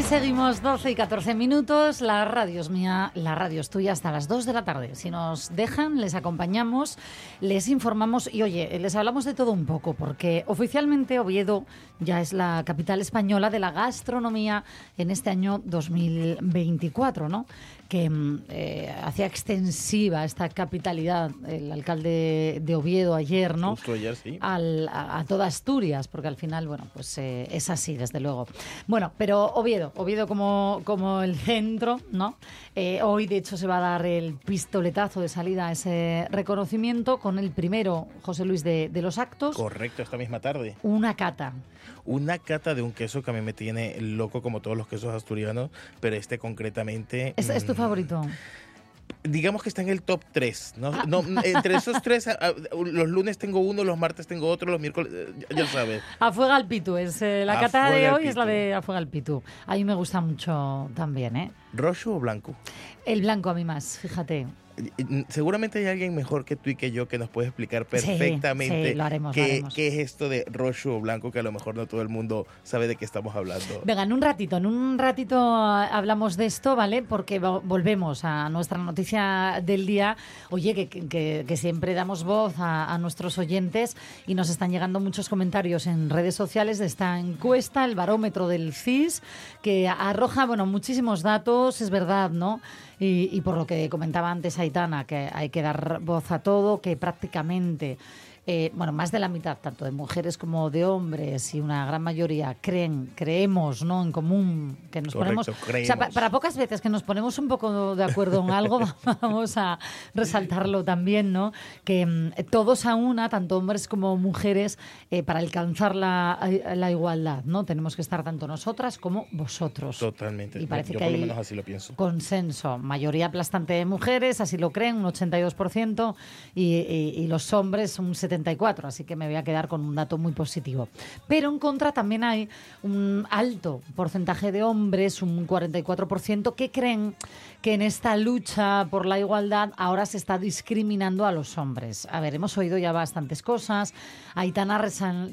Aquí seguimos 12 y 14 minutos. La radio es mía, la radio es tuya hasta las 2 de la tarde. Si nos dejan, les acompañamos, les informamos y oye, les hablamos de todo un poco, porque oficialmente Oviedo ya es la capital española de la gastronomía en este año 2024, ¿no? que mm, eh, hacía extensiva esta capitalidad el alcalde de Oviedo ayer, ¿no? Justo ayer, sí. Al- a, a toda Asturias, porque al final, bueno, pues eh, es así, desde luego. Bueno, pero Oviedo, Oviedo como, como el centro, ¿no? Eh, hoy, de hecho, se va a dar el pistoletazo de salida a ese reconocimiento con el primero, José Luis, de, de los actos, Correcto, esta misma tarde. una cata. Una cata de un queso que a mí me tiene loco como todos los quesos asturianos, pero este concretamente... ¿Es, es tu mm, favorito? Digamos que está en el top 3. ¿no? Ah. No, entre esos tres, los lunes tengo uno, los martes tengo otro, los miércoles, eh, ya, sabes. Afuega al Pitu, es eh, la A cata de hoy es la de Afuega al Pitu. A mí me gusta mucho también, ¿eh? ¿Rojo o blanco? El blanco a mí más, fíjate. Mm, Seguramente hay alguien mejor que tú y que yo que nos puede explicar perfectamente sí, haremos, qué, es esto de rojo o blanco, que a lo mejor no todo el mundo sabe de qué estamos hablando. Venga, en un ratito, en un ratito hablamos de esto, ¿vale? Porque vo- volvemos a nuestra noticia del día. Oye, que, que- que siempre damos voz a, a nuestros oyentes y nos están llegando muchos comentarios en redes sociales de esta encuesta, el barómetro del CIS, que arroja, bueno, muchísimos datos, es verdad, ¿no? Y, y por lo que comentaba antes Aitana, que hay que dar voz a todo, que prácticamente eh, bueno, más de la mitad, tanto de mujeres como de hombres, y una gran mayoría creen, creemos, ¿no? En común, que nos Correcto, ponemos. O sea, para pocas veces que nos ponemos un poco de acuerdo en algo, vamos a resaltarlo también, ¿no? Que mm, todos a una, tanto hombres como mujeres, eh, para alcanzar la, la igualdad, ¿no? Tenemos que estar tanto nosotras como vosotros. Totalmente. Y parece yo que por lo hay menos así lo pienso. consenso. Mayoría aplastante de mujeres, así lo creen, un 82%, y, y- y los hombres un 74%, así que me voy a quedar con un dato muy positivo. Pero en contra también hay un alto porcentaje de hombres, un 44%, que creen que en esta lucha por la igualdad ahora se está discriminando a los hombres. A ver, hemos oído ya bastantes cosas. Aitana resal-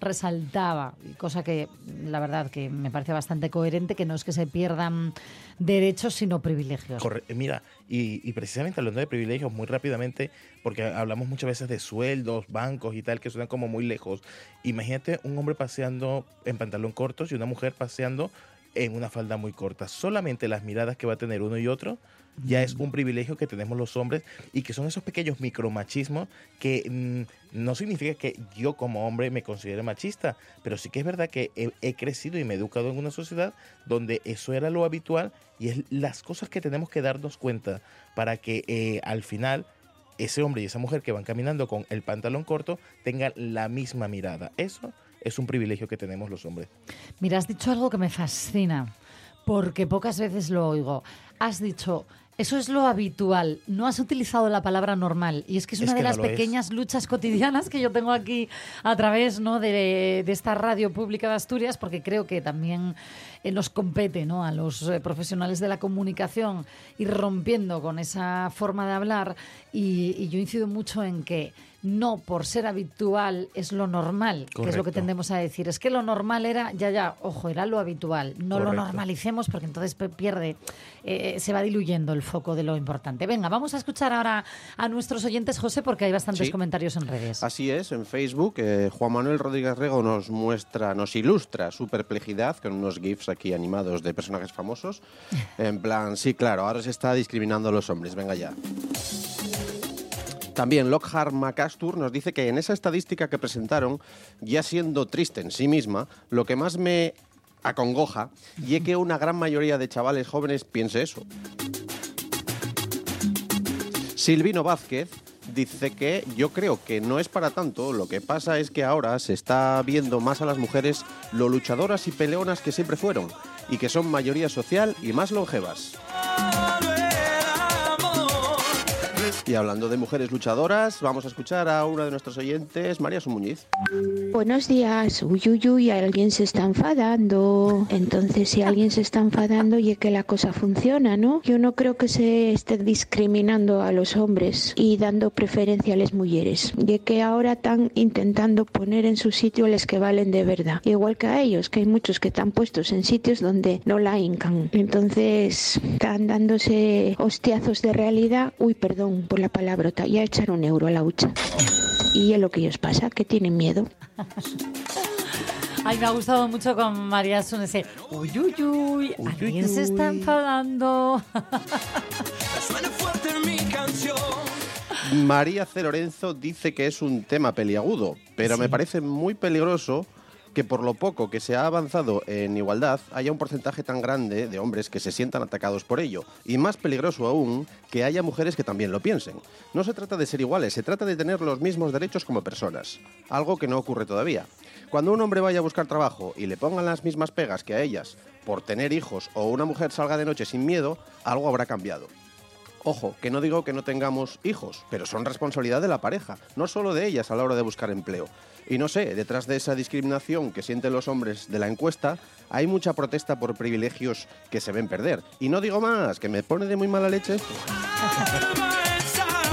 resaltaba, cosa que la verdad que me parece bastante coherente, que no es que se pierdan derechos, sino privilegios. Eh, Mira, y, y precisamente hablando de privilegios, muy rápidamente, porque hablamos muchas veces de sueldos, bancos y tal, que suenan como muy lejos. Imagínate un hombre paseando en pantalón cortos y una mujer paseando en una falda muy corta. Solamente las miradas que va a tener uno y otro ya es un privilegio que tenemos los hombres y que son esos pequeños micromachismos que mm, no significa que yo como hombre me considere machista, pero sí que es verdad que he, he crecido y me he educado en una sociedad donde eso era lo habitual y es las cosas que tenemos que darnos cuenta para que eh, al final ese hombre y esa mujer que van caminando con el pantalón corto tengan la misma mirada. Eso es un privilegio que tenemos los hombres. Mira, has dicho algo que me fascina, porque pocas veces lo oigo. Has dicho, eso es lo habitual, no has utilizado la palabra normal. Y es que es, Es una de no las es. pequeñas luchas cotidianas que yo tengo aquí a través ¿no? de, de esta radio pública de Asturias, porque creo que también eh, nos compete ¿no? a los eh, profesionales de la comunicación ir rompiendo con esa forma de hablar. Y, y yo incido mucho en que no por ser habitual es lo normal, que es lo que tendemos a decir. Es que lo normal era, ya, ya, ojo, era lo habitual. No lo normalicemos porque entonces pierde, eh, se va diluyendo el foco de lo importante. Venga, vamos a escuchar ahora a nuestros oyentes, José, porque hay bastantes Sí. comentarios en redes. Así es, en Facebook eh, Juan Manuel Rodríguez Rego nos muestra, nos ilustra su perplejidad con unos GIFs aquí animados de personajes famosos. En plan, sí, claro, ahora se está discriminando a los hombres, venga ya. También Lockhart MacAstur nos dice que en esa estadística que presentaron, ya siendo triste en sí misma, lo que más me acongoja y es que una gran mayoría de chavales jóvenes piense eso. Silvino Vázquez dice que yo creo que no es para tanto, lo que pasa es que ahora se está viendo más a las mujeres lo luchadoras y peleonas que siempre fueron y que son mayoría social y más longevas. Y hablando de mujeres luchadoras, vamos a escuchar a una de nuestros oyentes, María Sumuñiz. Buenos días. Uy, uy, uy, alguien se está enfadando. Entonces, si alguien se está enfadando y es que la cosa funciona, ¿no? Yo no creo que se esté discriminando a los hombres y dando preferencia a las mujeres. Y que ahora están intentando poner en su sitio les que valen de verdad. Igual que a ellos, que hay muchos que están puestos en sitios donde no la hincan. Entonces, están dándose hostiazos de realidad. Uy, perdón por la palabrota. Ya echar un euro a la hucha. Y es lo que ellos pasa, que tienen miedo. Ay, me ha gustado mucho con María Sun ese uy, uy, uy, alguien se está enfadando. María C. Lorenzo dice que es un tema peliagudo, pero me parece muy peligroso que por lo poco que se ha avanzado en igualdad haya un porcentaje tan grande de hombres que se sientan atacados por ello. Y más peligroso aún, que haya mujeres que también lo piensen. No se trata de ser iguales, se trata de tener los mismos derechos como personas. Algo que no ocurre todavía. Cuando un hombre vaya a buscar trabajo y le pongan las mismas pegas que a ellas por tener hijos o una mujer salga de noche sin miedo, algo habrá cambiado. Ojo, que no digo que no tengamos hijos, pero son responsabilidad de la pareja, no solo de ellas a la hora de buscar empleo. Y no sé, detrás de esa discriminación que sienten los hombres de la encuesta, hay mucha protesta por privilegios que se ven perder. Y no digo más, que me pone de muy mala leche.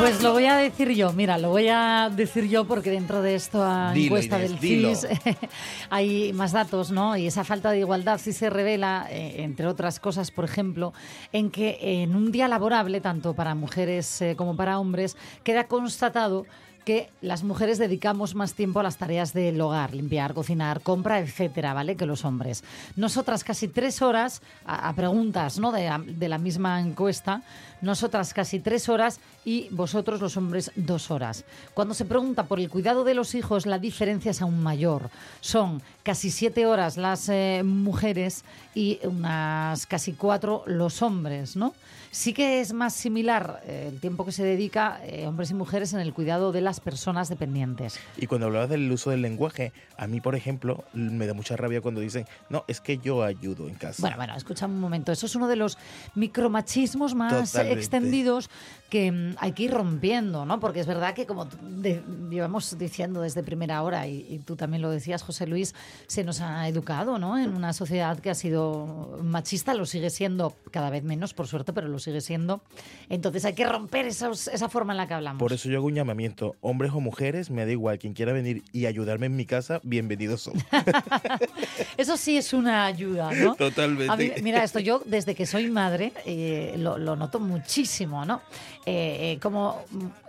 Pues lo voy a decir yo, mira, lo voy a decir yo porque dentro de esta Dilo, encuesta Inés, del. CIS hay más datos, ¿no? Y esa falta de igualdad sí se revela, eh, entre otras cosas, por ejemplo, en que en un día laborable, tanto para mujeres eh, como para hombres, queda constatado que las mujeres dedicamos más tiempo a las tareas del hogar, limpiar, cocinar, compra, etcétera, ¿vale? Que los hombres. Nosotras casi tres horas, a, a preguntas ¿no? de, de la misma encuesta, nosotras casi tres horas y vosotros los hombres dos horas. Cuando se pregunta por el cuidado de los hijos, la diferencia es aún mayor. Son casi siete horas las eh, mujeres y unas casi cuatro los hombres, ¿no? Sí que es más similar eh, el tiempo que se dedica eh, hombres y mujeres en el cuidado de las personas dependientes. Y cuando hablabas del uso del lenguaje, a mí, por ejemplo, me da mucha rabia cuando dicen, no, es que yo ayudo en casa. Bueno, bueno, escucha un momento. Eso es uno de los micromachismos más Totalmente. Extendidos que mm, hay que ir rompiendo, ¿no? Porque es verdad que como de- llevamos diciendo desde primera hora, y, y tú también lo decías, José Luis, se nos ha educado, ¿no? En una sociedad que ha sido machista, lo sigue siendo cada vez menos, por suerte, pero lo sigue siendo. Entonces hay que romper esos- esa forma en la que hablamos. Por eso yo hago un llamamiento, hombres o mujeres, me da igual, quien quiera venir y ayudarme en mi casa, bienvenidos son. Eso sí es una ayuda, ¿no? Totalmente. Mí- mira, esto yo desde que soy madre eh, lo, lo noto muchísimo, ¿no? Eh, eh, como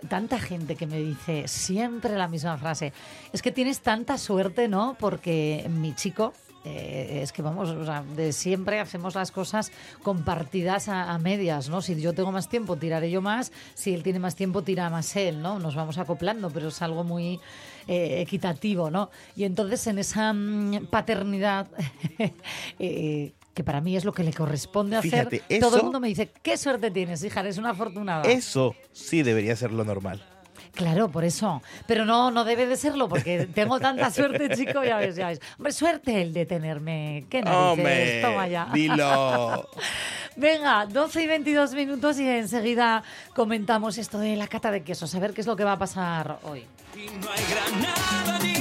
tanta gente que me dice siempre la misma frase, es que tienes tanta suerte, ¿no? Porque mi chico... eh, es que vamos, o sea, de siempre hacemos las cosas compartidas a, medias, ¿no? Si yo tengo más tiempo, tiraré yo más. Si él tiene más tiempo, tira más él, ¿no? Nos vamos acoplando, pero es algo muy equitativo, ¿no? Y entonces en esa mm, paternidad, que para mí es lo que le corresponde hacer, todo el mundo me dice, qué suerte tienes, hija, eres una afortunada. Eso sí debería ser lo normal. Claro, por eso. Pero no, no debe de serlo, porque tengo tanta suerte, chico, ya ves, ya ves. Hombre, suerte el de tenerme. ¿Qué narices? ¡Hombre! Toma ya. Dilo. Venga, 12 y 22 minutos y enseguida comentamos esto de la cata de quesos, a ver qué es lo que va a pasar hoy. Y no hay granada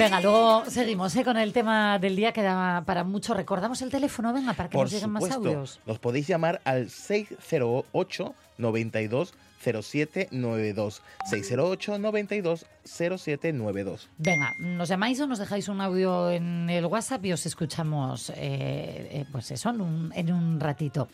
Venga, luego seguimos ¿eh? con el tema del día que da para mucho. Recordamos el teléfono, venga, para que Por nos lleguen más audios. nos podéis llamar al 608 92 0792 608 92 0792 Venga, nos llamáis o nos dejáis un audio en el WhatsApp y os escuchamos, eh, eh, pues eso, en un, en un ratito.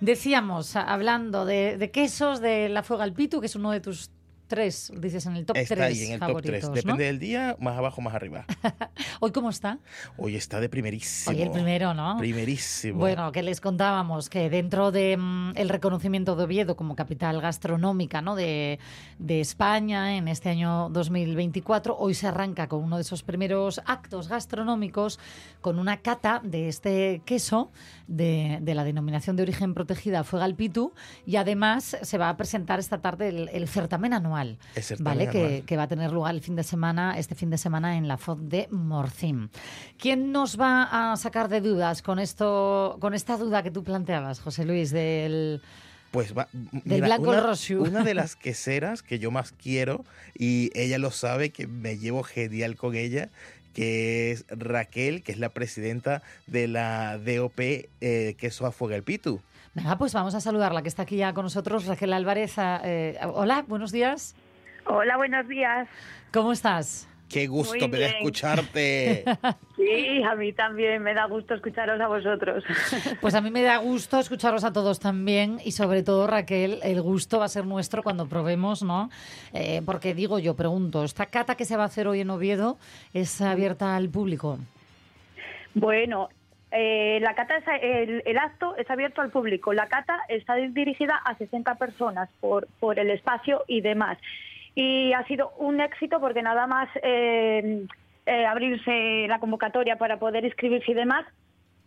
Decíamos, hablando de, de quesos, de la fuega al pitu, que es uno de tus tres, dices en el top Está tres ahí en el top 3. favoritos, ¿no? Depende del día, más abajo, más arriba. Hoy, ¿cómo está? Hoy está de primerísimo. Hoy el primero, ¿no? Primerísimo. Bueno, que les contábamos que dentro del el reconocimiento de Oviedo como capital gastronómica ¿no? de, de España en este año 2024, hoy se arranca con uno de esos primeros actos gastronómicos con una cata de este queso de, de la denominación de origen protegida Fuegalpitu y además se va a presentar esta tarde el, el certamen anual anual, ¿vale? Que, anual. que va a tener lugar el fin de semana, este fin de semana en la FOD de Morcín. ¿Quién nos va a sacar de dudas con esto, con esta duda que tú planteabas, José Luis, del Pues va, Del blanco una, rojo. una de las queseras que yo más quiero, y ella lo sabe, que me llevo genial con ella, que es Raquel, que es la presidenta de la DOP eh, Queso a Pues vamos a saludarla, que está aquí ya con nosotros, Raquel Álvarez. ah, eh, hola, buenos días. Hola, buenos días. ¿Cómo estás? Qué gusto me da escucharte. Sí, a mí también me da gusto escucharos a vosotros. Pues a mí me da gusto escucharos a todos también y sobre todo Raquel, el gusto va a ser nuestro cuando probemos, ¿no? Eh, porque digo yo, pregunto, ¿esta cata que se va a hacer hoy en Oviedo es abierta al público? Bueno, eh, la cata es- el, el acto es abierto al público. La cata está dirigida a 60 personas por, por el espacio y demás. Y ha sido un éxito porque nada más eh, eh, abrirse la convocatoria para poder inscribirse y demás,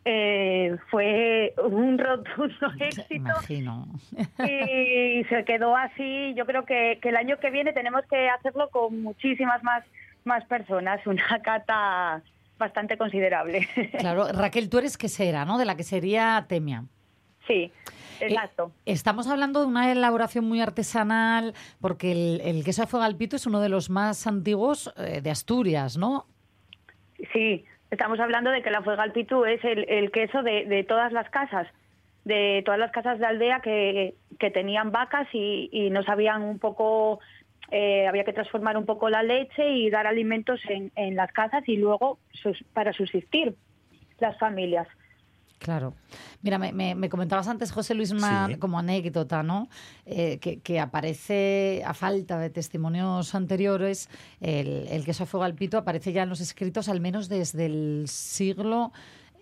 eh, fue un rotundo éxito. Imagino. y se quedó así. Yo creo que, que el año que viene tenemos que hacerlo con muchísimas más, más personas, una cata bastante considerable. Claro, Raquel, tú eres quesera, ¿no? De la quesería Temia. sí, exacto. Eh, estamos hablando de una elaboración muy artesanal, porque el, el queso de Fogalpito es uno de los más antiguos eh, de Asturias, ¿no? Sí, estamos hablando de que la fuegalpitu es el, el queso de, de todas las casas, de todas las casas de aldea que, que tenían vacas y, y no sabían un poco, eh, había que transformar un poco la leche y dar alimentos en, en las casas y luego sus- para subsistir las familias. Claro. Mira, me, me- me comentabas antes, José Luis, una Sí. como anécdota, ¿no? Eh, que, que aparece, a falta de testimonios anteriores, el, el queso a fuego al pito aparece ya en los escritos al menos desde el siglo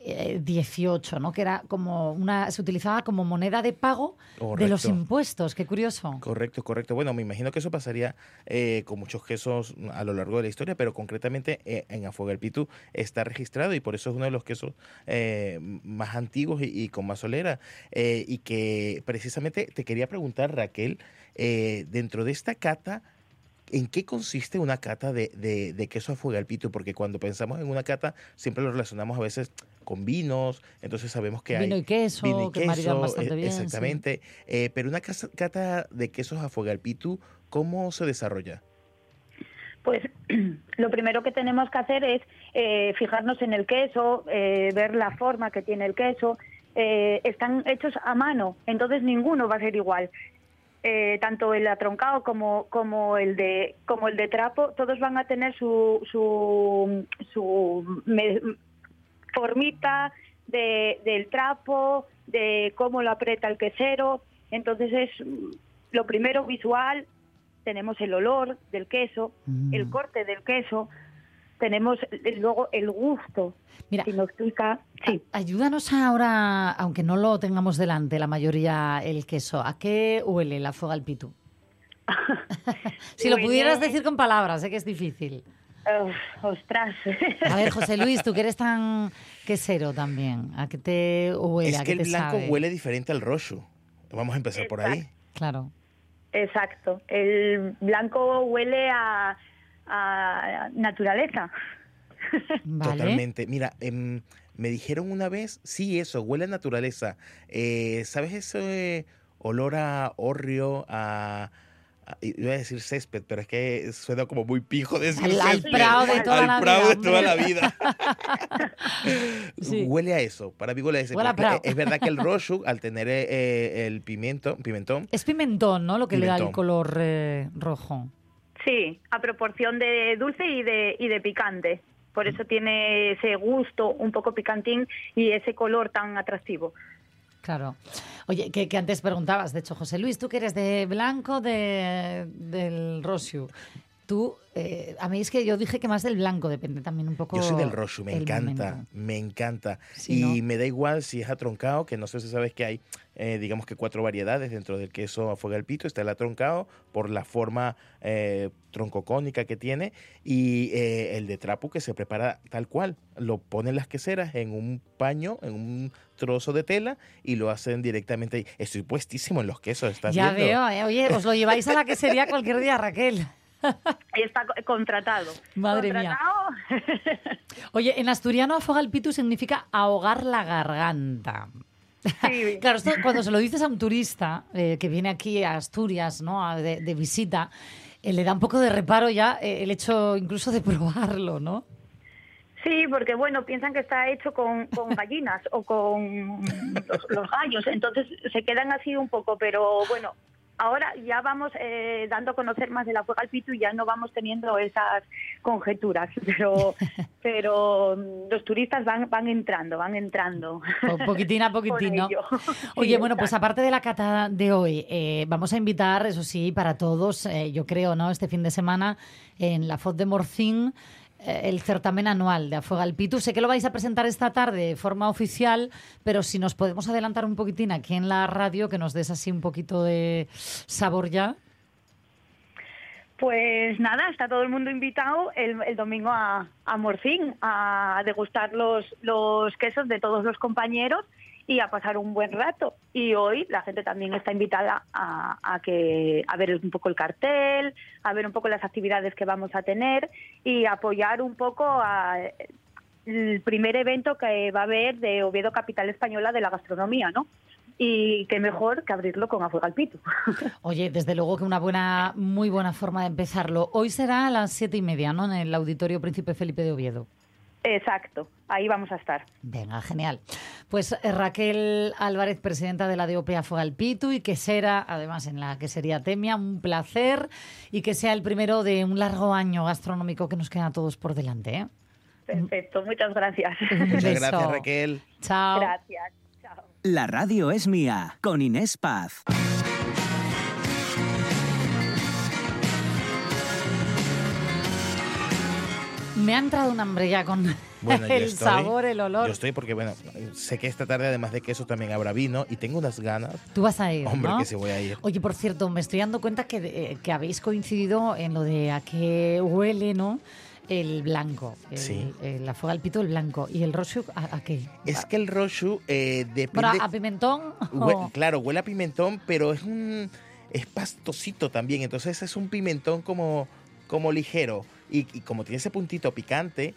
eh, XVIII, ¿no? Que era como una, se utilizaba como moneda de pago de los impuestos. Qué curioso. Correcto, correcto. Bueno, me imagino que eso pasaría eh, con muchos quesos a lo largo de la historia, pero concretamente eh, en Afuega el Pitu está registrado y por eso es uno de los quesos eh, más antiguos y, y con más solera. Eh, y que precisamente te quería preguntar, Raquel, eh, dentro de esta cata, ¿En qué consiste una cata de, de, de queso a fuego al pito? Porque cuando pensamos en una cata, siempre lo relacionamos a veces con vinos, entonces sabemos que Vino hay y queso, vino y que maridan queso, bastante e- sí. Exactamente. Eh, pero una cata de quesos a fuego al pitu, ¿cómo se desarrolla? Pues lo primero que tenemos que hacer es eh, fijarnos en el queso, eh, ver la forma que tiene el queso. Eh, están hechos a mano, entonces ninguno va a ser igual. Eh, tanto el atroncado como, como el de como el de trapo, todos van a tener su su, su me- formita de, del trapo, de cómo lo aprieta el quesero. Entonces es mm, lo primero visual, tenemos el olor del queso, Mm. el corte del queso, tenemos luego el gusto. Mira, Si nos pica, sí. Ayúdanos ahora, aunque no lo tengamos delante, la mayoría el queso. ¿A qué huele la fuega al pitu? si lo pudieras decir con palabras, sé que es difícil. Uf, ostras. A ver, José Luis, tú que eres tan quesero también, ¿a qué te huele? es ¿A que qué el te blanco sabe? huele diferente al rojo. Vamos a empezar por ahí. Claro. Exacto. El blanco huele a, a naturaleza. Vale. Totalmente. Mira, em, me dijeron una vez, sí, eso, huele a naturaleza. Eh, ¿Sabes ese olor a horrio, a, a- iba a decir césped, pero es que suena como muy pijo decir Al, al césped. prado de toda Al la prado vida. de toda la vida. Sí. Huele a eso. Para mí huele a eso. Huele a porque prado. Es verdad que el roshu, al tener eh, el pimiento, pimentón, Es pimentón, ¿no? Lo que le da el color eh, rojo. Sí, a proporción de dulce y de, y de picante. Por eso tiene ese gusto un poco picantín y ese color tan atractivo. Claro. Oye, que, que antes preguntabas, de hecho, José Luis, tú que eres de blanco de, del Rosiu. Tú, eh, a mí es que yo dije que más del blanco, depende también un poco. Yo soy del rojo, me encanta, momento. me encanta. Sí, y ¿no? me da igual si es atroncado, que no sé si sabes que hay, eh, digamos que cuatro variedades dentro del queso a fuego al pito. Está el atroncado por la forma eh, troncocónica que tiene y eh, el de trapu que se prepara tal cual. Lo ponen las queseras en un paño, en un trozo de tela y lo hacen directamente ahí. Estoy puestísimo en los quesos, ¿estás Ya viendo? veo, eh, oye, os lo lleváis a la que sería cualquier día, Raquel. Está co- contratado. Madre mía. Contratado. Oye, en asturiano afogar el pitu significa ahogar la garganta. Sí. Claro, esto cuando se lo dices a un turista eh, que viene aquí a Asturias, ¿no? A- De, de visita, eh, le da un poco de reparo ya eh, el hecho incluso de probarlo, ¿no? Sí, porque bueno, piensan que está hecho con, con gallinas o con los, los gallos, entonces se quedan así un poco, pero bueno, ahora ya vamos eh, dando a conocer más de la fuega al pitu y ya no vamos teniendo esas conjeturas, pero pero mm, los turistas van van entrando, van entrando. Po- Poquitín a poquitín, ¿no? Oye, bueno, pues aparte de la cata de hoy, eh, vamos a invitar, eso sí, para todos, eh, yo creo, ¿no? Este fin de semana en la FOD de Morcín, el certamen anual de Afuega al Pitu. Sé que lo vais a presentar esta tarde de forma oficial, pero si nos podemos adelantar un poquitín aquí en la radio, que nos des así un poquito de sabor ya. Pues nada, está todo el mundo invitado el, domingo a, a Morcín a degustar los, los quesos de todos los compañeros y a pasar un buen rato. Y hoy la gente también está invitada a, a que a ver un poco el cartel, a ver un poco las actividades que vamos a tener y apoyar un poco a el primer evento que va a haber de Oviedo Capital Española de la Gastronomía, ¿no? Y qué mejor que abrirlo con Afuega al Pitu. Oye, desde luego que una buena, muy buena forma de empezarlo. Hoy será a las siete y media, ¿no? En el Auditorio Príncipe Felipe de Oviedo. Exacto, ahí vamos a estar. Venga, genial. Pues eh, Raquel Álvarez, presidenta de la DOP Afuega al Pitu y que será, además, en la que sería Temia, un placer y que sea el primero de un largo año gastronómico que nos queda a todos por delante. ¿eh? Perfecto, muchas gracias. Muchas gracias, Raquel. Chao. Gracias. Chao. La radio es mía, con Inés Paz. Me ha entrado un hambre ya con Bueno, el estoy- sabor, el olor. Yo estoy porque, bueno, sé que esta tarde, además de queso, también habrá vino y tengo unas ganas. Tú vas a ir, Hombre, ¿no? que sí voy a ir. Oye, por cierto, me estoy dando cuenta que, eh, que habéis coincidido en lo de a qué huele, ¿no? El blanco. El, Sí. el- la fuga al pito, el blanco. ¿Y el rojo a, a qué? Es que el roshu eh, depende... A pimentón. Hue- o- Claro, huele a pimentón, pero es un es pastosito también. Entonces es un pimentón como, como ligero. Y, y como tiene ese puntito picante,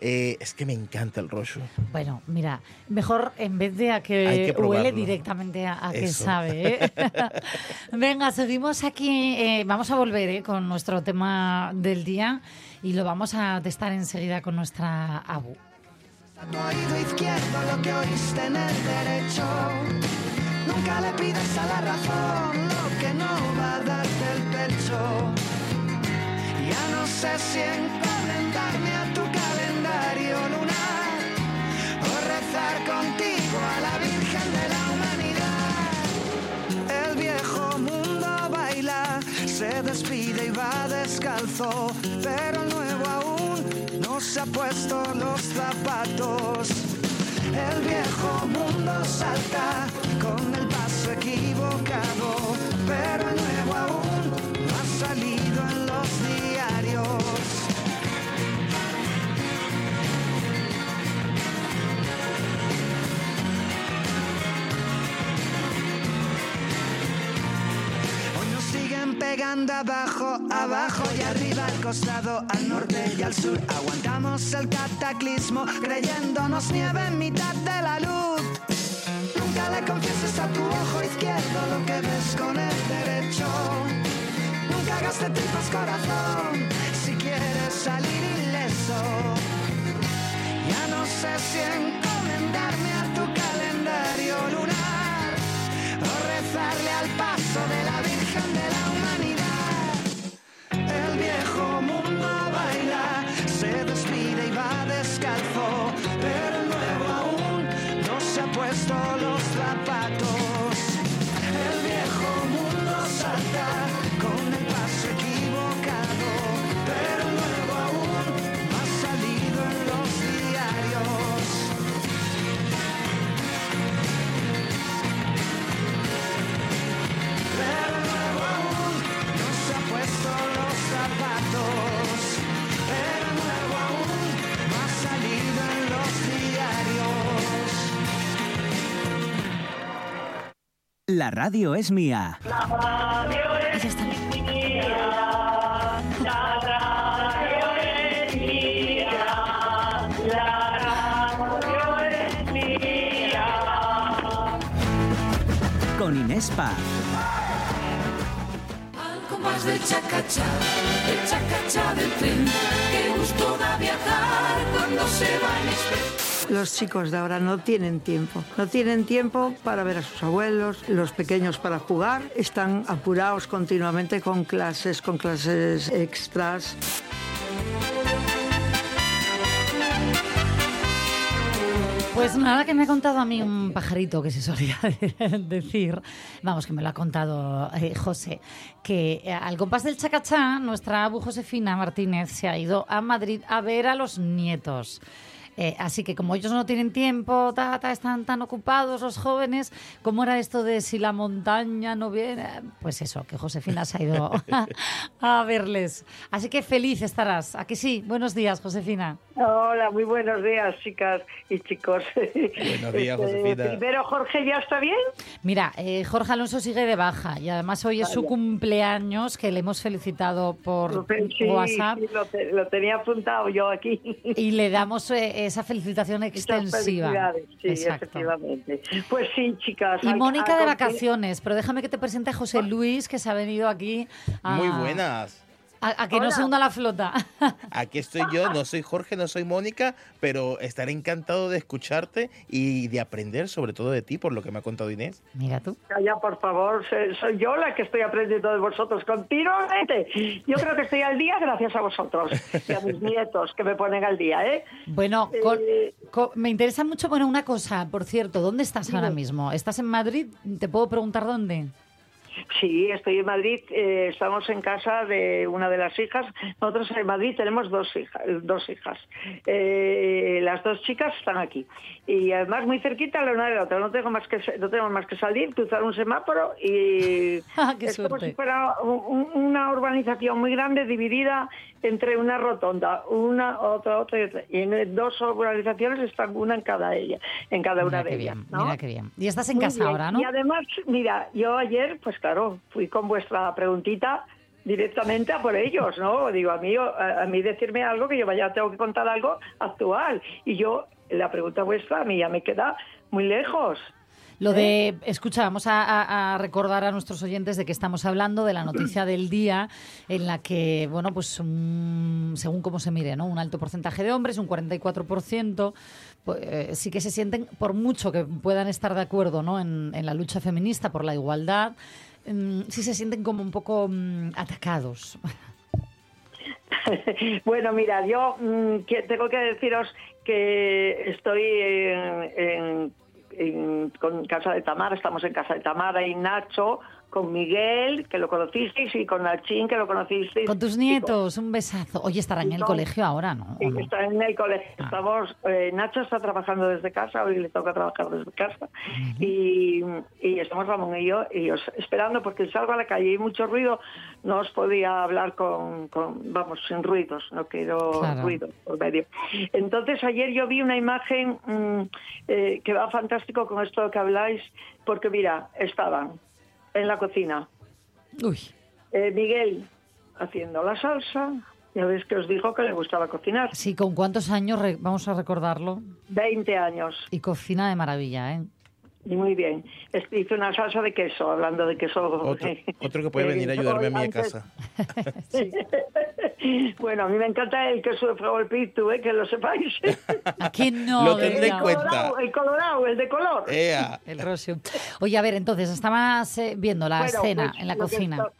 eh, es que me encanta el roshu. Bueno, mira, mejor en vez de a que, que huele directamente a, a que sabe. ¿eh? Venga, seguimos aquí. eh, vamos a volver ¿eh? con nuestro tema del día y lo vamos a testar enseguida con nuestra Abu. A tu oído izquierdo lo que oíste en el derecho. Nunca le pides a la razón lo que no va a darte el pecho. Ya no sé si encomendarme a tu calendario lunar o rezar contigo a la Virgen de la Humanidad. El viejo mundo baila, se despide y va descalzo, pero el nuevo aún no se ha puesto los zapatos. El viejo mundo salta con el paso equivocado, pero el nuevo aún no ha salido pegando abajo, abajo y arriba, al costado, al norte y al sur. Aguantamos el cataclismo, creyéndonos nieve en mitad de la luz. Nunca le confieses a tu ojo izquierdo lo que ves con el derecho. Nunca hagas de tripas corazón si quieres salir ileso. Ya no sé si encomendarme a tu calendario lunar o rezarle al paso de la La radio es mía. Ahí está. Con Inés Paz. Algo más del chacachá, del chacachá del tren. Qué gusto da viajar cuando se va en express. Los chicos de ahora no tienen tiempo. No tienen tiempo para ver a sus abuelos, los pequeños para jugar. Están apurados continuamente con clases, con clases extras. Pues nada, que me ha contado a mí un pajarito que se solía decir, vamos, que me lo ha contado eh, José, que eh, al compás del chacachá, nuestra Abu Josefina Martínez se ha ido a Madrid a ver a los nietos. Eh, así que como ellos no tienen tiempo, ta, ta, están tan ocupados los jóvenes, ¿cómo era esto de si la montaña no viene? Pues eso, que Josefina se ha ido a verles. Así que feliz estarás. ¿A que sí? Buenos días, Josefina. Hola, muy buenos días, chicas y chicos. Buenos días, Este, Josefina. Primero, Jorge, ¿ya está bien? Mira, eh, Jorge Alonso sigue de baja y además hoy es su cumpleaños, que le hemos felicitado por Sí, WhatsApp sí, lo, te- lo tenía apuntado yo aquí. y le damos eh, esa felicitación extensiva. Sí, Exacto. efectivamente. Pues sí, chicas. Y Mónica de vacaciones, pero déjame que te presente a José Luis, que se ha venido aquí a, Muy buenas. A, a que no se hunda la flota. Aquí estoy yo, no soy Jorge, no soy Mónica, pero estaré encantado de escucharte y de aprender sobre todo de ti, por lo que me ha contado Inés. Mira tú. Calla, por favor, soy yo la que estoy aprendiendo de vosotros continuamente. Yo creo que estoy al día gracias a vosotros y a mis nietos que me ponen al día, ¿eh? Bueno, con- Eh, con- me interesa mucho, bueno, una cosa, por cierto, ¿dónde estás ahora mismo? ¿Estás en Madrid? ¿Te puedo preguntar dónde? Sí, estoy en Madrid. eh, estamos en casa de una de las hijas. Nosotros en Madrid tenemos dos hijas. Dos hijas. Eh, las dos chicas están aquí y además muy cerquita la una de la otra. No tengo más que no tenemos más que salir, cruzar un semáforo y Ah, qué es como suerte. si fuera un- un- una urbanización muy grande dividida entre una rotonda, una otra otra y otra. Y en dos urbanizaciones están una en cada ella, en cada una Mira de qué ellas. bien, ¿no? mira qué bien. Y estás en Muy casa bien. ahora, ¿no? Y además, mira, yo ayer, pues claro, fui con vuestra preguntita directamente a por ellos, ¿no? Digo, a mí, a, a mí decirme algo que yo vaya, tengo que contar algo actual. Y yo, la pregunta vuestra a mí ya me queda muy lejos. Lo ¿Eh? de, escucha, vamos a, a- a recordar a nuestros oyentes de que estamos hablando de la noticia del día en la que, bueno, pues un- según cómo se mire, ¿no? Un alto porcentaje de hombres, un 44%, pues, eh, sí que se sienten, por mucho que puedan estar de acuerdo, ¿no? En, en la lucha feminista por la igualdad, mm, sí se sienten como un poco mm, atacados. bueno, mira, yo mm, tengo que deciros que estoy en, en- en- con Casa de Tamara, estamos en Casa de Tamara y Nacho, con Miguel, que lo conocisteis, y con Nachín, que lo conocisteis. Con tus con- nietos, un besazo. Oye, estarán en el colegio ahora, ¿no? Sí, en el colegio. Ah. Estamos, eh, Nacho está trabajando desde casa, hoy le toca trabajar desde casa. y, y estamos Ramón y yo y os- esperando porque salgo a la calle y mucho ruido, no os podía hablar con, con- vamos, sin ruidos, no quiero Claro. ruido por medio. Entonces ayer yo vi una imagen mm, eh, que va fantástico con esto que habláis, porque mira, estaban en la cocina. Uy, eh, Miguel haciendo la salsa, ya ves que os dijo que le gustaba cocinar. sí, ¿con cuántos años? vamos a recordarlo. 20 años. Y cocina de maravilla, ¿eh? Y muy bien. Hice una salsa de queso, hablando de queso. Otro, otro que puede venir a ayudarme a mí a antes- casa. bueno, a mí me encanta el queso de Frau Pitu, ¿eh? que lo sepáis. ¿A quién no? Lo de tendré en verdad? cuenta. Colorado, el colorado, el de color. Ea. El Rosio. Oye, a ver, entonces, estabas eh, viendo la Bueno, escena pues, en la lo que cocina. está-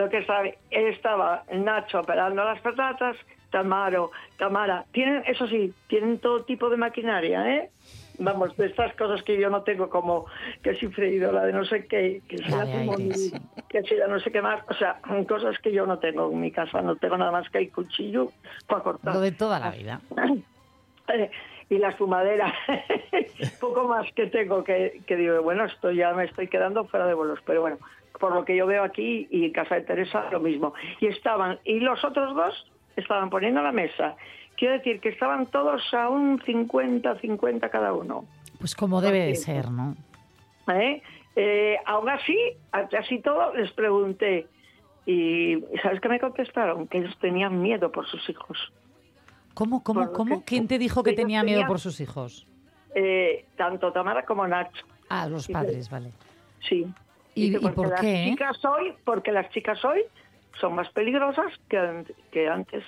lo que sabe, estaba Nacho pelando las patatas, Tamaro, Tamara, tienen, eso sí, tienen todo tipo de maquinaria, ¿eh? Vamos, de estas cosas que yo no tengo como que si freidora de no sé qué, que si La tengo que si la no sé qué más, o sea, cosas que yo no tengo en mi casa, no tengo nada más que el cuchillo para cortar. Lo de toda la vida. Eh, y la espumadera, poco más que tengo que, que digo, bueno, esto ya me estoy quedando fuera de bolos, pero bueno, por lo que yo veo aquí y en casa de Teresa lo mismo. Y estaban, y los otros dos estaban poniendo la mesa. Quiero decir que estaban todos a un 50-50 cada uno. Pues como debe de ser, ¿no? ¿eh? Eh, aún así, así todo, les pregunté. Y ¿sabes qué me contestaron? Que ellos tenían miedo por sus hijos. ¿Cómo, cómo, Por- cómo? ¿Quién te dijo que tenía miedo tenían- por sus hijos? Eh, tanto Tamara como Nacho. Ah, los Y- padres, vale. Sí. ¿Y, Dice, y porque por las qué? eh? Chicas hoy, porque las chicas hoy son más peligrosas que, que antes.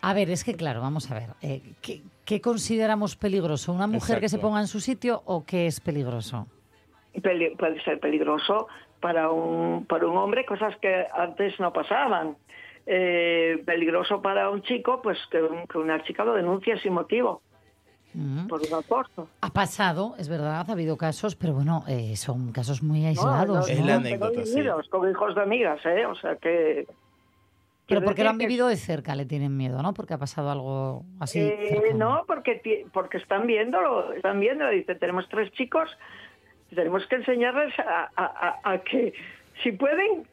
A ver, es que claro, vamos a ver. eh, ¿qué, qué consideramos peligroso? ¿Una mujer que se ponga en su sitio o qué es peligroso? Peli- puede ser peligroso para un, para un hombre, cosas que antes no pasaban. Eh, peligroso para un chico, pues que, un- que una chica lo denuncie sin motivo, Mm. por un acoso. Ha pasado, es verdad, ha habido casos, pero bueno, eh, son casos muy aislados. no, ¿no? no, vividos con hijos de amigas, ¿eh? O sea que... Pero porque lo han vivido de cerca, le tienen miedo, ¿no? Porque ha pasado algo así. Eh, no, porque porque están viéndolo, están viendo, dice, tenemos tres chicos, tenemos que enseñarles a, a- a- a que si pueden,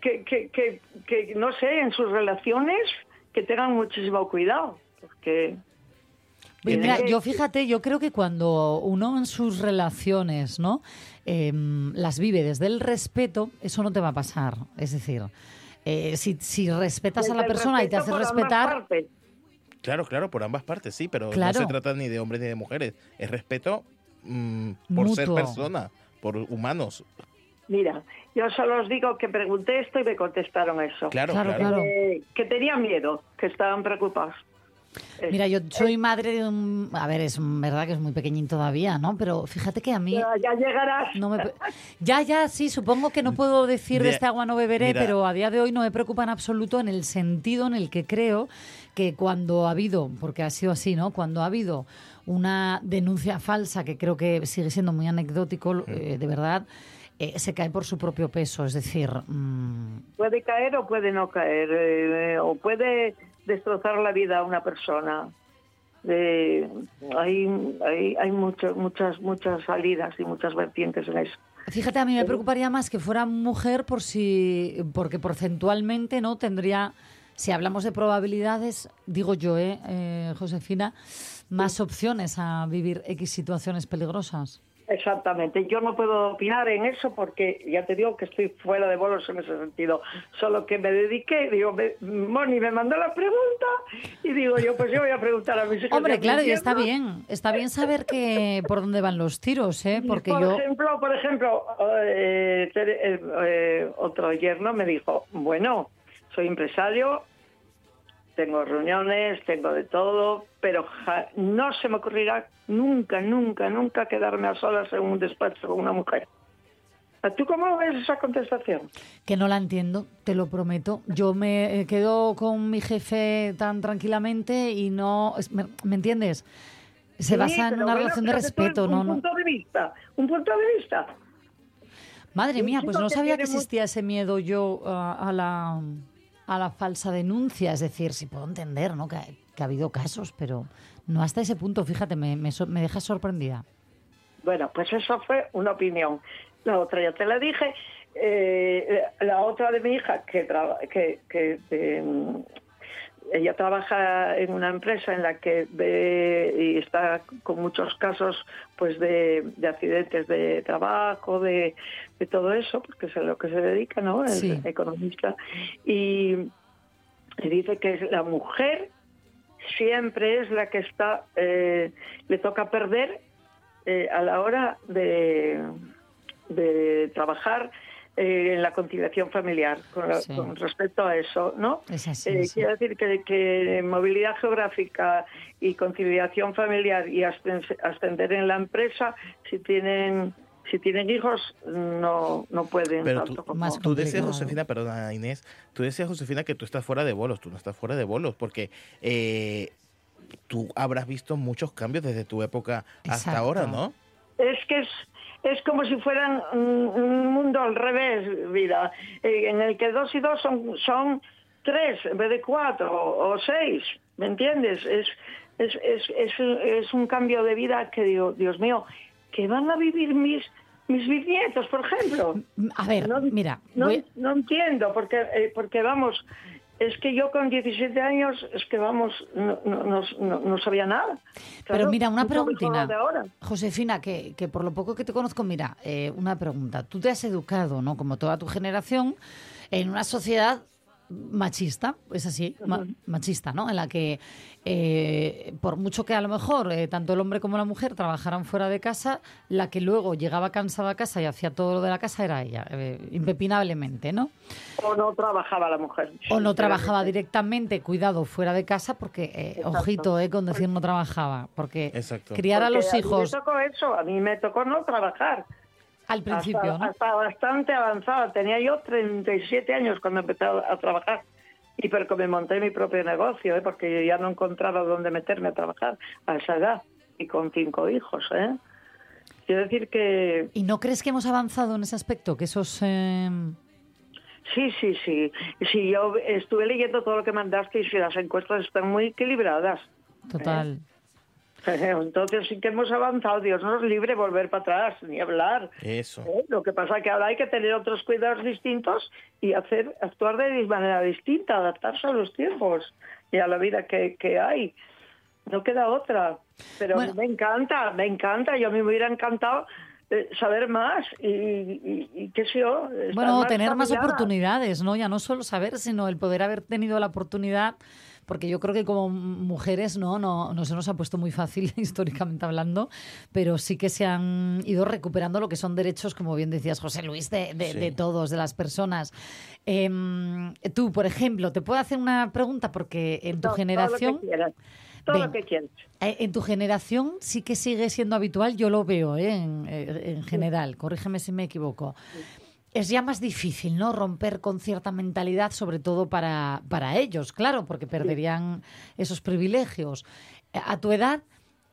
que, que, que, que, no sé, en sus relaciones, que tengan muchísimo cuidado, porque... Pues mira, yo fíjate, yo creo que cuando uno en sus relaciones, ¿no? Em, las vive desde el respeto, eso no te va a pasar. Es decir, eh, si, si respetas a la persona y te haces por ambas respetar, partes. Claro, claro, por ambas partes, sí, pero Claro. no se trata ni de hombres ni de mujeres. Es respeto mm, por ser persona, por humanos. Mira, yo solo os digo que pregunté esto y me contestaron eso. Claro, Claro, claro. claro. Eh, que tenían miedo, que estaban preocupados. Mira, yo soy madre de un... A ver, es verdad que es muy pequeñín todavía, ¿no? Pero fíjate que a mí... Ya, ya llegarás. No me- ya, ya, sí, supongo que no puedo decir de, este agua no beberé, mira. pero a día de hoy no me preocupa en absoluto en el sentido en el que creo que cuando ha habido, porque ha sido así, ¿no? Cuando ha habido una denuncia falsa, que creo que sigue siendo muy anecdótico, eh, de verdad, eh, se cae por su propio peso. Es decir, mm, Puede caer o puede no caer, eh, o puede destrozar la vida a una persona. Eh, hay hay, hay mucho- muchas muchas salidas y muchas vertientes en eso. Fíjate, a mí me preocuparía más que fuera mujer por si, porque porcentualmente no tendría, si hablamos de probabilidades, digo yo, eh, eh, Josefina, más opciones a vivir X situaciones peligrosas. Exactamente. Yo no puedo opinar en eso porque ya te digo que estoy fuera de bolos en ese sentido. Solo que me dediqué, digo, me- Moni me mandó la pregunta y digo yo, pues yo voy a preguntar a mis hijos. Hombre, claro, y está bien, está bien saber que por dónde van los tiros, ¿eh? Porque por yo... ejemplo, por ejemplo, eh, eh, eh, otro yerno me dijo, bueno, soy empresario, tengo reuniones, tengo de todo, pero ja- no se me ocurrirá nunca, nunca, nunca quedarme a solas en un despacho con una mujer. ¿Tú cómo ves esa contestación? Que no la entiendo, te lo prometo. Yo me eh, quedo con mi jefe tan tranquilamente y no... ¿Me, me entiendes? Se Sí, basa en una relación de respeto, un ¿no? no. punto de vista, un punto de vista. Madre Un mía, pues no sabía que existía ese miedo yo ah, a, la, a la falsa denuncia. Es decir, sí puedo entender ¿no? que, que ha habido casos, pero no hasta ese punto. Fíjate, me, me, me deja sorprendida. Bueno, pues eso fue una opinión. La otra ya te la dije. Eh, la otra de mi hija, que, traba- que, que eh, ella trabaja en una empresa en la que ve y está con muchos casos pues de, de accidentes de trabajo, de, de todo eso, porque es a lo que se dedica, ¿no? Es Sí. economista. Y, y dice que la mujer siempre es la que está, eh, le toca perder eh, a la hora de, de trabajar eh, en la conciliación familiar con, la- Sí. con respecto a eso, ¿no? Es así. Eh, sí. Quiero decir que, que movilidad geográfica y conciliación familiar y ascen- ascender en la empresa, si tienen si tienen hijos, no, no pueden Pero tanto tú, como... Más tú decías. Josefina, perdona Inés, tú decías, Josefina, que tú estás fuera de bolos, tú no estás fuera de bolos, porque eh, tú habrás visto muchos cambios desde tu época hasta Exacto. ahora, ¿no? Es que es, es como si fueran un, un mundo al revés, mira, eh, en el que dos y dos son, son tres en vez de cuatro o, seis, ¿me entiendes? Es, es, es, es, es un cambio de vida que digo, Dios mío, que van a vivir mis, mis bisnietos, por ejemplo. A ver, No- mira, No, voy- no entiendo, porque, eh, porque vamos, es que yo con 17 años, es que vamos, no, no, no- no- sabía nada. Pero mira, una preguntina. Josefina, que, que por lo poco que te conozco, mira, eh, una pregunta. Tú te has educado, ¿no? Como toda tu generación, en una sociedad machista, es así, ma- machista, ¿no? En la que, eh, por mucho que a lo mejor eh, tanto el hombre como la mujer trabajaran fuera de casa, la que luego llegaba cansada a casa y hacía todo lo de la casa era ella, eh, impepinablemente, ¿no? O no trabajaba la mujer. O no trabajaba directamente, cuidado, fuera de casa, porque, eh, ojito, eh, con decir no trabajaba, porque Exacto. criar a los hijos A mí me tocó eso, a mí me tocó no trabajar. Al principio, hasta, ¿no? hasta bastante avanzada. Tenía yo 37 años cuando empecé a, a trabajar. Y pero me monté mi propio negocio, ¿eh? porque yo ya no encontraba dónde meterme a trabajar a esa edad. Y con cinco hijos, ¿eh? Quiero decir que ¿Y no crees que hemos avanzado en ese aspecto? Que esos... eh, sí, sí, sí. Sí, yo estuve leyendo todo lo que mandaste y si las encuestas están muy equilibradas. total. Entonces sí que hemos avanzado. Dios nos libre volver para atrás, ni hablar. Eso. ¿Eh? Lo que pasa es que ahora hay que tener otros cuidados distintos y hacer actuar de manera distinta, adaptarse a los tiempos y a la vida que, que hay. No queda otra. Pero Bueno. me encanta, me encanta. Yo a mí me hubiera encantado eh, saber más y, y, y qué sé yo. Bueno, tener más oportunidades, ¿no? Ya no solo saber, sino el poder haber tenido la oportunidad, porque yo creo que como mujeres no, no, no se nos ha puesto muy fácil históricamente hablando, pero sí que se han ido recuperando lo que son derechos, como bien decías José Luis, de, de- Sí. de todos, de las personas. Em, tú, por ejemplo, te puedo hacer una pregunta porque en tu Todo- generación... Todo lo que quieras. Todo lo que quieras. Eh, En tu generación sí que sigue siendo habitual, yo lo veo ¿eh? en, eh, en general, corrígeme si me equivoco. Es ya más difícil, ¿no? Romper con cierta mentalidad, sobre todo para, para ellos, claro, porque perderían esos privilegios. A tu edad,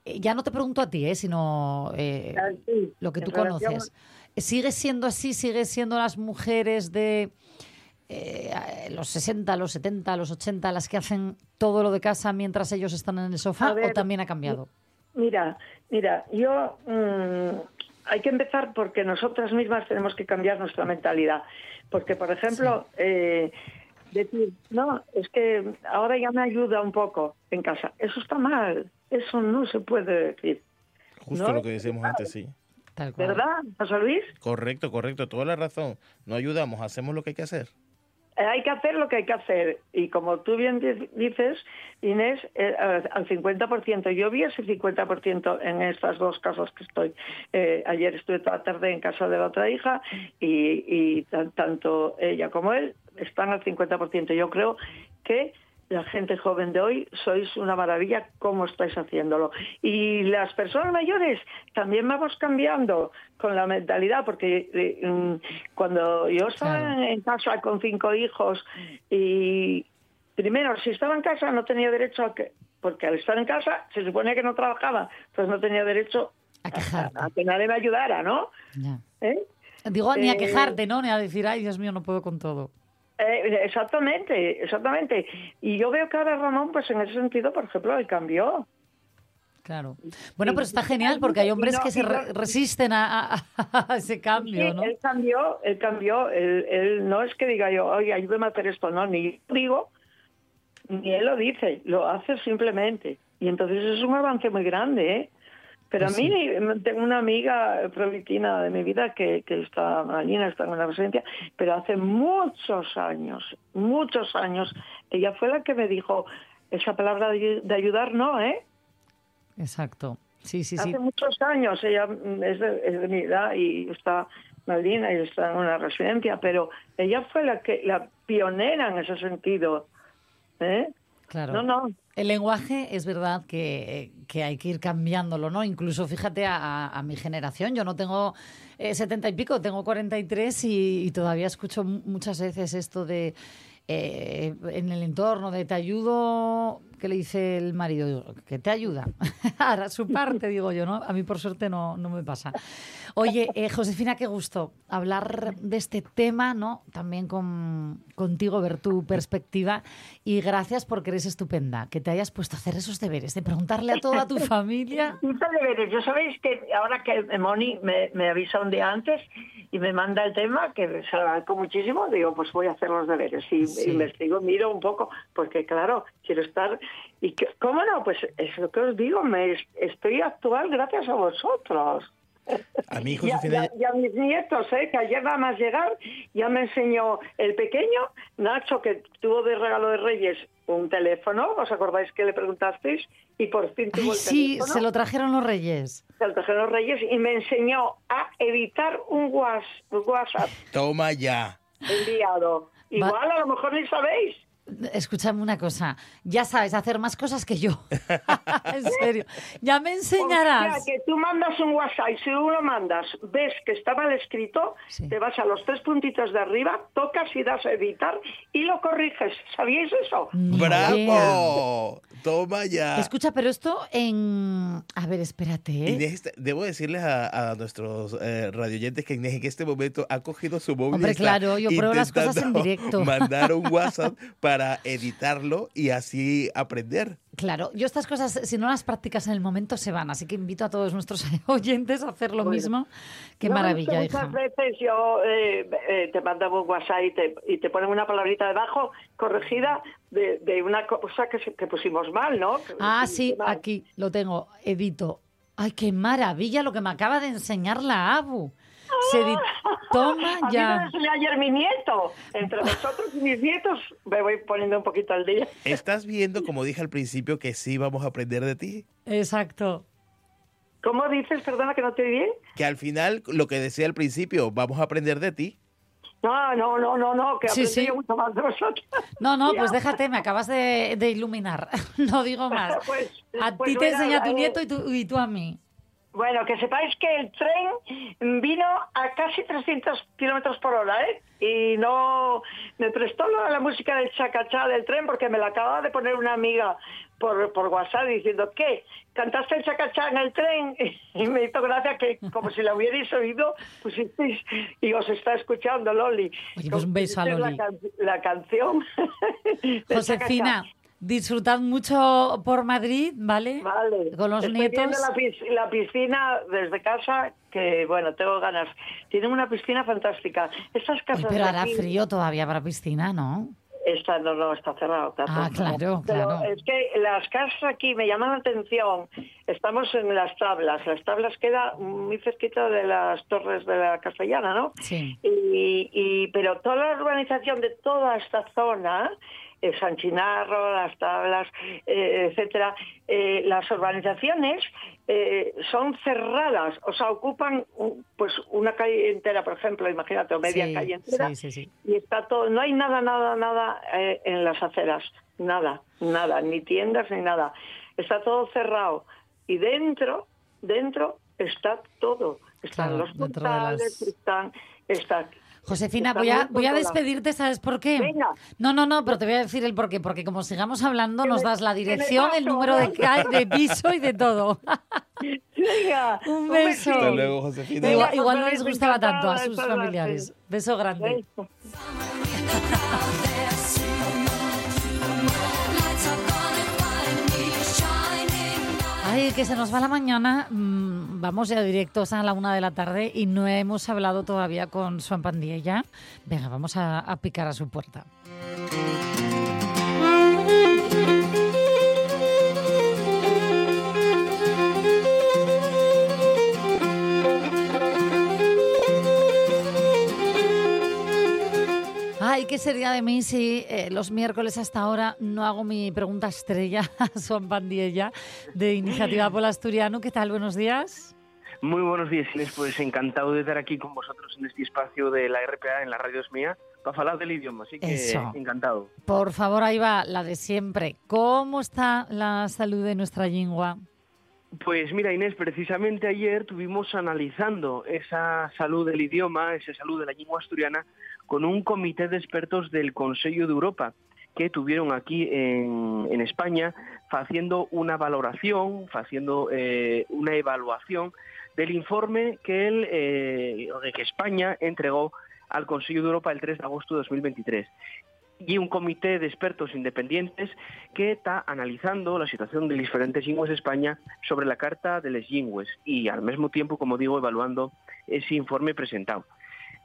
eh, ya no te pregunto a ti, ¿eh? sino eh, Ah, sí, lo que tú relación- conoces. ¿Sigue siendo así? ¿Sigue siendo las mujeres de eh, los 60, los 70, los 80 las que hacen todo lo de casa mientras ellos están en el sofá ver, o también ha cambiado? Mira, mira, yo mm, hay que empezar porque nosotras mismas tenemos que cambiar nuestra mentalidad. Porque, por ejemplo, eh, decir, no, es que ahora ya me ayuda un poco en casa. Eso está mal. Eso no se puede decir. Justo No, lo que decíamos antes, sí. Tal cual. ¿Verdad, José Luis? Correcto, correcto, toda la razón. No ayudamos, hacemos lo que hay que hacer. Eh, Hay que hacer lo que hay que hacer. Y como tú bien di- dices, Inés, eh, al al 50%. Yo vi ese 50% en estas dos casas que estoy. Eh, ayer estuve toda la tarde en casa de la otra hija y, y tan- tanto ella como él están al 50%. Yo creo que la gente joven de hoy sois una maravilla cómo estáis haciéndolo. Y las personas mayores también vamos cambiando con la mentalidad, porque eh, mm, cuando yo estaba Claro. en casa con cinco hijos y primero, si estaba en casa no tenía derecho a que, porque al estar en casa se supone que no trabajaba, pues no tenía derecho A quejarte. a que nadie me ayudara, ¿no? ¿Eh? Digo, ni a Eh, quejarte, ¿no? Ni a decir, ay, Dios mío, no puedo con todo. Eh, exactamente, exactamente. Y yo veo que ahora Ramón, pues en ese sentido, por ejemplo, él cambió. Claro. Bueno, pero está genial porque hay hombres no- que se re- resisten a, a- a ese cambio, ¿no? Él cambió, él cambió. Él, él no es que diga yo, oye, ayúdame a hacer esto, no, ni yo digo, ni él lo dice, lo hace simplemente. Y entonces es un avance muy grande, ¿eh? Pero Pues a mí tengo una amiga provitina de mi vida que, que está, Marina, está en una residencia, pero hace muchos años, muchos años, ella fue la que me dijo, esa palabra de, de ayudar no, ¿eh? Exacto. Sí, sí, sí. Hace muchos años, ella es de, es de mi edad y está Malvina y está en una residencia, pero ella fue la que la pionera en ese sentido. ¿eh? Claro. No, no. El lenguaje es verdad que, hay que ir cambiándolo, ¿no? Incluso fíjate a, mi generación, yo no tengo eh, setenta y pico, tengo 43 y, y todavía escucho mu- muchas veces esto de eh, en el entorno de te ayudo ¿qué le dice el marido? Que te ayuda. Hará su parte, digo yo, ¿no? A mí por suerte no, no me pasa. Oye, eh, Josefina, qué gusto hablar de este tema, ¿no? También con, contigo, ver tu perspectiva. Y gracias porque eres estupenda, que te hayas puesto a hacer esos deberes, de preguntarle a toda tu familia. Hice deberes. Yo sabéis que ahora que Moni me, me avisa un día antes y me manda el tema, que se lo agradezco muchísimo, digo, pues voy a hacer los deberes. Y Sí. investigo, miro un poco, porque claro, quiero estar... y que, ¿Cómo no? Pues es lo que os digo, me es- estoy actual gracias a vosotros. A Y a, Josefina, y a- y a mis nietos, ¿eh? que ayer nada más llegar ya me enseñó el pequeño, Nacho, que tuvo de regalo de Reyes un teléfono, ¿os acordáis que le preguntasteis? Y por fin tuvo Ay, el sí, teléfono. se lo trajeron los reyes. Se lo trajeron los Reyes y me enseñó a editar un WhatsApp toma ya. enviado. Igual a lo mejor ni sabéis. Escúchame una cosa, ya sabes hacer más cosas que yo. en serio, ya me O sea, enseñarás. que tú mandas un WhatsApp y si tú lo mandas, ves que está mal escrito, te vas a los tres puntitos de arriba, tocas y das a editar y lo corriges. ¿Sabíais eso? ¡Bravo! Toma ya. Escucha, pero esto en... A ver, espérate, ¿eh? Inés, debo decirles a, a nuestros eh, radioyentes que Inés en este momento ha cogido su móvil. y Hombre, está claro, yo pruebo las cosas en directo. Mandar un WhatsApp para editarlo y así aprender. Claro, yo estas cosas, si no las practicas en el momento, se van. Así que invito a todos nuestros oyentes a hacer lo Bueno. mismo. Qué No, maravilla, es que hija. Muchas veces yo eh, eh, te mandaba un WhatsApp y te, y te ponen una palabrita debajo corregida de, de una cosa que, se- que pusimos mal, ¿no? Ah, que sí, mal. aquí lo tengo, edito. Ay, qué maravilla lo que me acaba de enseñar la Abu. Se Toma A mí me ya. ayer mi nieto. Entre vosotros y mis nietos me voy poniendo un poquito al día. ¿Estás viendo, como dije al principio, que sí vamos a aprender de ti? Exacto. ¿Cómo dices? Perdona que no te bien. Que al final, lo que decía al principio, vamos a aprender de ti. No, no, no, no, no, que Sí, aprendí sí. mucho más de vosotros. No, no, Ya. pues déjate, me acabas de, de iluminar. No digo más. Pues- a pues ti te bueno, enseña tu eh, nieto y tú, y tú a mí. Bueno, que sepáis que el tren vino a casi 300 kilómetros por hora, ¿eh? Y no me prestó la, la música del chacachá del tren porque me la acababa de poner una amiga por, por WhatsApp diciendo, ¿qué? ¿Cantaste el chacachá en el tren? Y me hizo gracia que, como si la hubierais oído, pusisteis y os está escuchando Loli. Oye, pues un beso a Loli. La, can- la canción. Josefina. Disfrutad mucho por Madrid, ¿vale? Vale. Con los Estoy viendo nietos. la, pis- la piscina desde casa, que bueno, tengo ganas. Tienen una piscina fantástica. Estas Uy, casas pero de hará aquí- frío todavía para piscina, ¿no? Esta no, no, está cerrado. está Ah, claro, Pero claro. es que las casas aquí me llaman la atención. Estamos en las tablas. Las tablas queda muy cerquita de las torres de la Castellana, ¿no? Sí. Y, y- pero toda la urbanización de toda esta zona, eh, San Chinarro, las tablas, eh, etcétera, eh, las urbanizaciones eh, son cerradas, o sea, ocupan pues una calle entera, por ejemplo, imagínate, o media Sí, calle entera, sí, sí, sí. y está todo, no hay nada, nada, nada eh, en las aceras, nada, nada, ni tiendas ni nada, está todo cerrado y dentro, dentro está todo, están Claro, los portales, las- están, está Josefina, voy a, voy a despedirte, ¿sabes por qué? Venga. No, no, no, pero te voy a decir el por qué. Porque como sigamos hablando, nos das la dirección, el número de, de piso y de todo. Venga, Un beso. Hasta luego, Josefina. Igual, igual no les gustaba tanto a sus familiares. Beso grande. Que se nos va la mañana. Mm, Vamos ya directos a la una de la tarde y no hemos hablado todavía con Swan Pandiella. Venga, vamos a, a picar a su puerta. Ay, ¿qué sería de mí si eh, los miércoles hasta ahora no hago mi pregunta estrella a Swan Pandiella de Iniciativa Pola Asturiano? ¿Qué tal? Buenos días. Muy buenos días, Inés. Pues encantado de estar aquí con vosotros en este espacio de la RPA en la radio es mía para hablar del idioma, así que Eso. encantado. Por favor, ahí va la de siempre. ¿Cómo está la salud de nuestra lengua? Pues mira, Inés, precisamente ayer tuvimos analizando esa salud del idioma, esa salud de la lengua asturiana, con un comité de expertos del Consejo de Europa, que tuvieron aquí en, España haciendo una valoración, haciendo eh, una evaluación del informe que, el, eh, que España entregó al Consejo de Europa el 3 de agosto de 2023 y un comité de expertos independientes que está analizando la situación de diferentes lingües de España sobre la Carta de les Lingües y al mismo tiempo, como digo, evaluando ese informe presentado.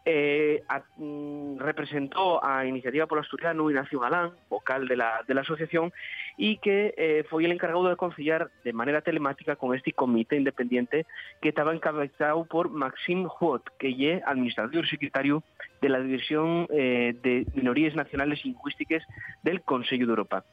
Eh, a- mm, representó a Iniciativa por Asturiano Ignacio Galán, vocal de la, de la asociación, y que eh, fue el encargado de conciliar de manera telemática con este comité independiente que estaba encabezado por Maxim Huot, que es administrador secretario de la División eh, de Minorías Nacionales y Lingüísticas del Consejo de Europa.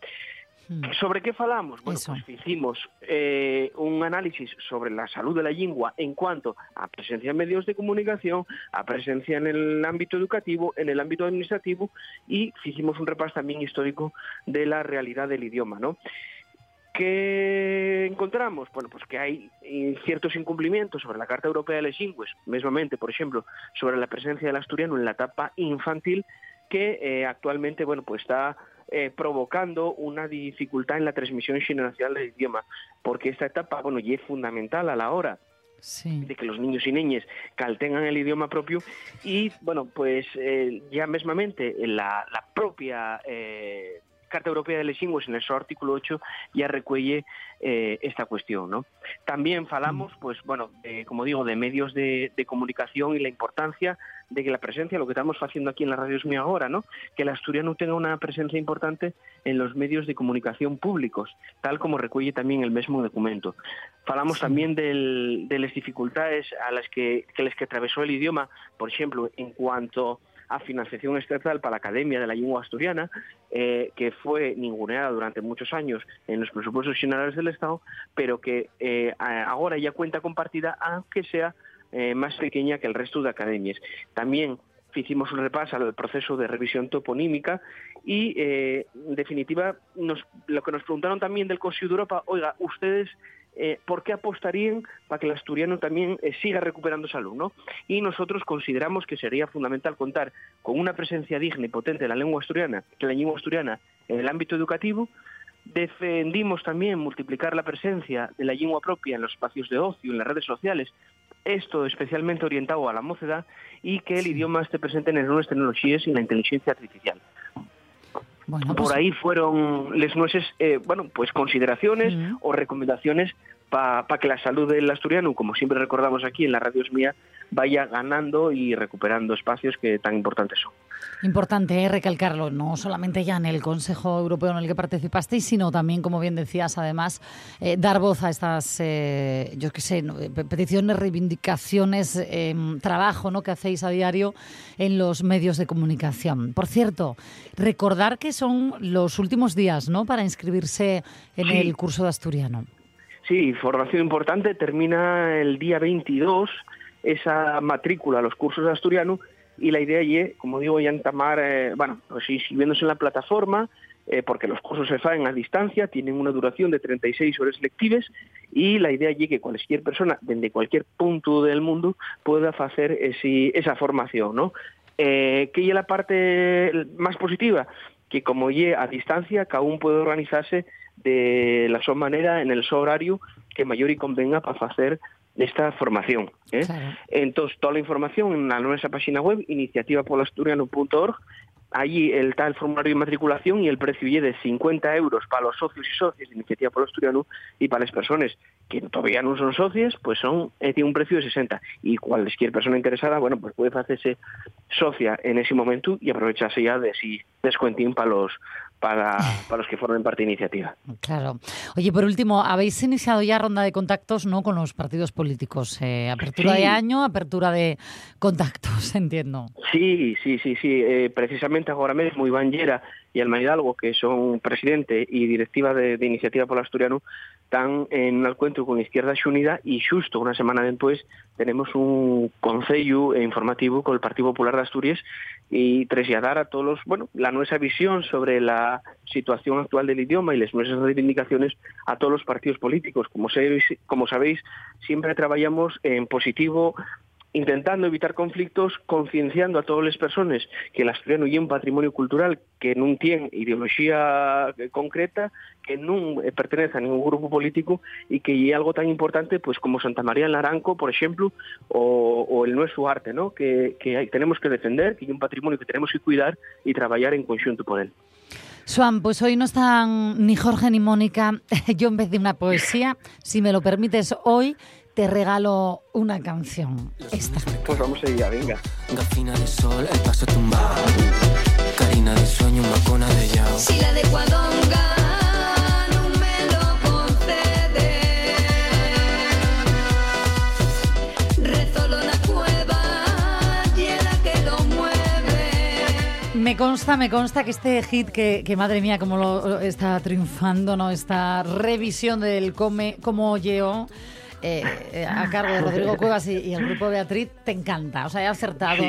Sobre qué falamos? Bueno, pues hicimos eh, un análisis sobre la salud de la lengua en cuanto a presencia en medios de comunicación, a presencia en el ámbito educativo, en el ámbito administrativo y hicimos un repaso también histórico de la realidad del idioma, ¿no? ¿Qué encontramos? Bueno, pues que hay ciertos incumplimientos sobre la Carta Europea de las Lingües, mesmamente, por ejemplo, sobre la presencia del asturiano en la etapa infantil, que eh, actualmente, bueno, pues está eh, provocando una dificultad en la transmisión generacional del idioma, porque esta etapa, bueno, y es fundamental a la hora de que los niños y niñas caltengan el idioma propio y, bueno, pues eh, ya mesmamente la, la propia eh, Carta Europea de las en el seu artículo 8 ya recuelle eh, esta cuestión, ¿no? También falamos, pues bueno, como digo, de medios de, de comunicación y la importancia de que la presencia, lo que estamos haciendo aquí en la radio es mío ahora, ¿no? Que el asturiano tenga una presencia importante en los medios de comunicación públicos, tal como recuelle también el mismo documento. Falamos también del, de las dificultades a las que, que les que atravesó el idioma, por ejemplo, en cuanto a financiación estatal para la Academia de la Lengua Asturiana, eh, que fue ninguneada durante muchos años en los presupuestos generales del Estado, pero que eh, ahora ya cuenta con partida, aunque sea eh, más pequeña que el resto de academias. También hicimos un repaso al proceso de revisión toponímica y, eh, en definitiva, nos- lo que nos preguntaron también del Consejo de Europa, oiga, ustedes eh, ¿por qué apostarían para que el asturiano también siga recuperando salud? ¿no? Y nosotros consideramos que sería fundamental contar con una presencia digna y potente de la lengua asturiana, de la lengua asturiana en el ámbito educativo. Defendimos también multiplicar la presencia de la lengua propia en los espacios de ocio, en las redes sociales, esto especialmente orientado a la mocedad y que el idioma esté presente en las nuevas tecnologías y en la inteligencia artificial. Bueno, Por pues- ahí fueron les nueces, eh, bueno, pues consideraciones o recomendaciones para que la salud del asturiano, como siempre recordamos aquí en la radio mía, vaya ganando y recuperando espacios que tan importantes son. Importante eh, recalcarlo, no solamente ya en el Consejo Europeo en el que participasteis, sino también, como bien decías, además, eh, dar voz a estas, eh, yo qué sé, peticiones, reivindicaciones, eh, trabajo ¿no? que hacéis a diario en los medios de comunicación. Por cierto, recordar que son los últimos días ¿no? para inscribirse en Sí. el curso de asturiano. Sí, formación importante, termina el día 22 esa matrícula los cursos de asturiano y la idea es, como digo, ya entamar, eh, bueno, pues inscribiéndose en la plataforma, eh, porque los cursos se hacen a distancia, tienen una duración de 36 horas lectives y la idea es que cualquier persona, desde cualquier punto del mundo, pueda hacer ese- esa formación, ¿no? Eh, ¿Qué es la parte más positiva? Que como ye a distancia, cada uno puede organizarse de la su manera, en el su horario que mayor y convenga para hacer esta formación. ¿eh? Entonces, toda la información en la nuestra página web, iniciativapolasturiano.org, allí el, está el formulario de matriculación y el precio es de 50 euros para los socios y socias de Iniciativa Polo Asturiano y para las personas que todavía no son socios, pues son eh, tiene un precio de 60. Y cualquier persona interesada, bueno, pues puede hacerse socia en ese momento y aprovecharse ya de ese descuentín para los para, para los que formen parte de iniciativa. Claro. Oye, por último, habéis iniciado ya ronda de contactos no con los partidos políticos. Eh, apertura Sí. de año, apertura de contactos, entiendo. Sí, sí, sí, sí. Eh, precisamente ahora mismo Iván Llera y Alma Hidalgo, que son presidente y directiva de, de Iniciativa por Asturiano, están en un encuentro con Izquierda Unida y justo una semana después tenemos un concello informativo con el Partido Popular de Asturias y trasladar a todos los, bueno, la nuestra visión sobre la situación actual del idioma y las nuestras reivindicaciones a todos los partidos políticos. Como sabéis, como sabéis siempre trabajamos en positivo intentando evitar conflictos, concienciando a todas las personas que el asturiano y un patrimonio cultural que no tiene ideología eh, concreta, que no eh, pertenece a ningún grupo político y que es algo tan importante pues como Santa María en Laranco, por ejemplo, o, o el nuestro arte, ¿no? que, que hay- tenemos que defender, que es un patrimonio que tenemos que cuidar y trabajar en conjunto por él. Suan, pues hoy no están ni Jorge ni Mónica. Yo en vez de una poesía, si me lo permites hoy, te regalo una canción. Esta. Pues vamos a ir, venga. Gafina de sol, el paso tumbado. Carina de sueño, macona de yao. Si la de Cuadonga no me lo concede, rezolo na cueva y la que lo mueve. Me consta, me consta que este hit que, que madre mía, cómo lo lo está triunfando, ¿no? Esta revisión del come, como Yeo. Eh, eh, a cargo de Rodrigo Cuevas y, y el grupo Beatriz, te encanta. O sea, he acertado.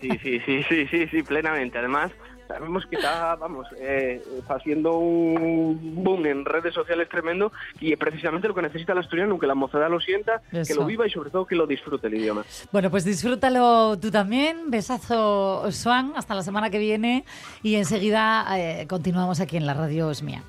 Sí, sí, sí, sí, sí, sí, plenamente. Además, sabemos que está, vamos, eh, haciendo un boom en redes sociales tremendo y es precisamente lo que necesita el asturiano, que la mocedad lo sienta, que Eso. lo viva y sobre todo que lo disfrute el idioma. Bueno, pues disfrútalo tú también. Besazo, Swan. Hasta la semana que viene. Y enseguida eh, continuamos aquí en la radio Es Mía.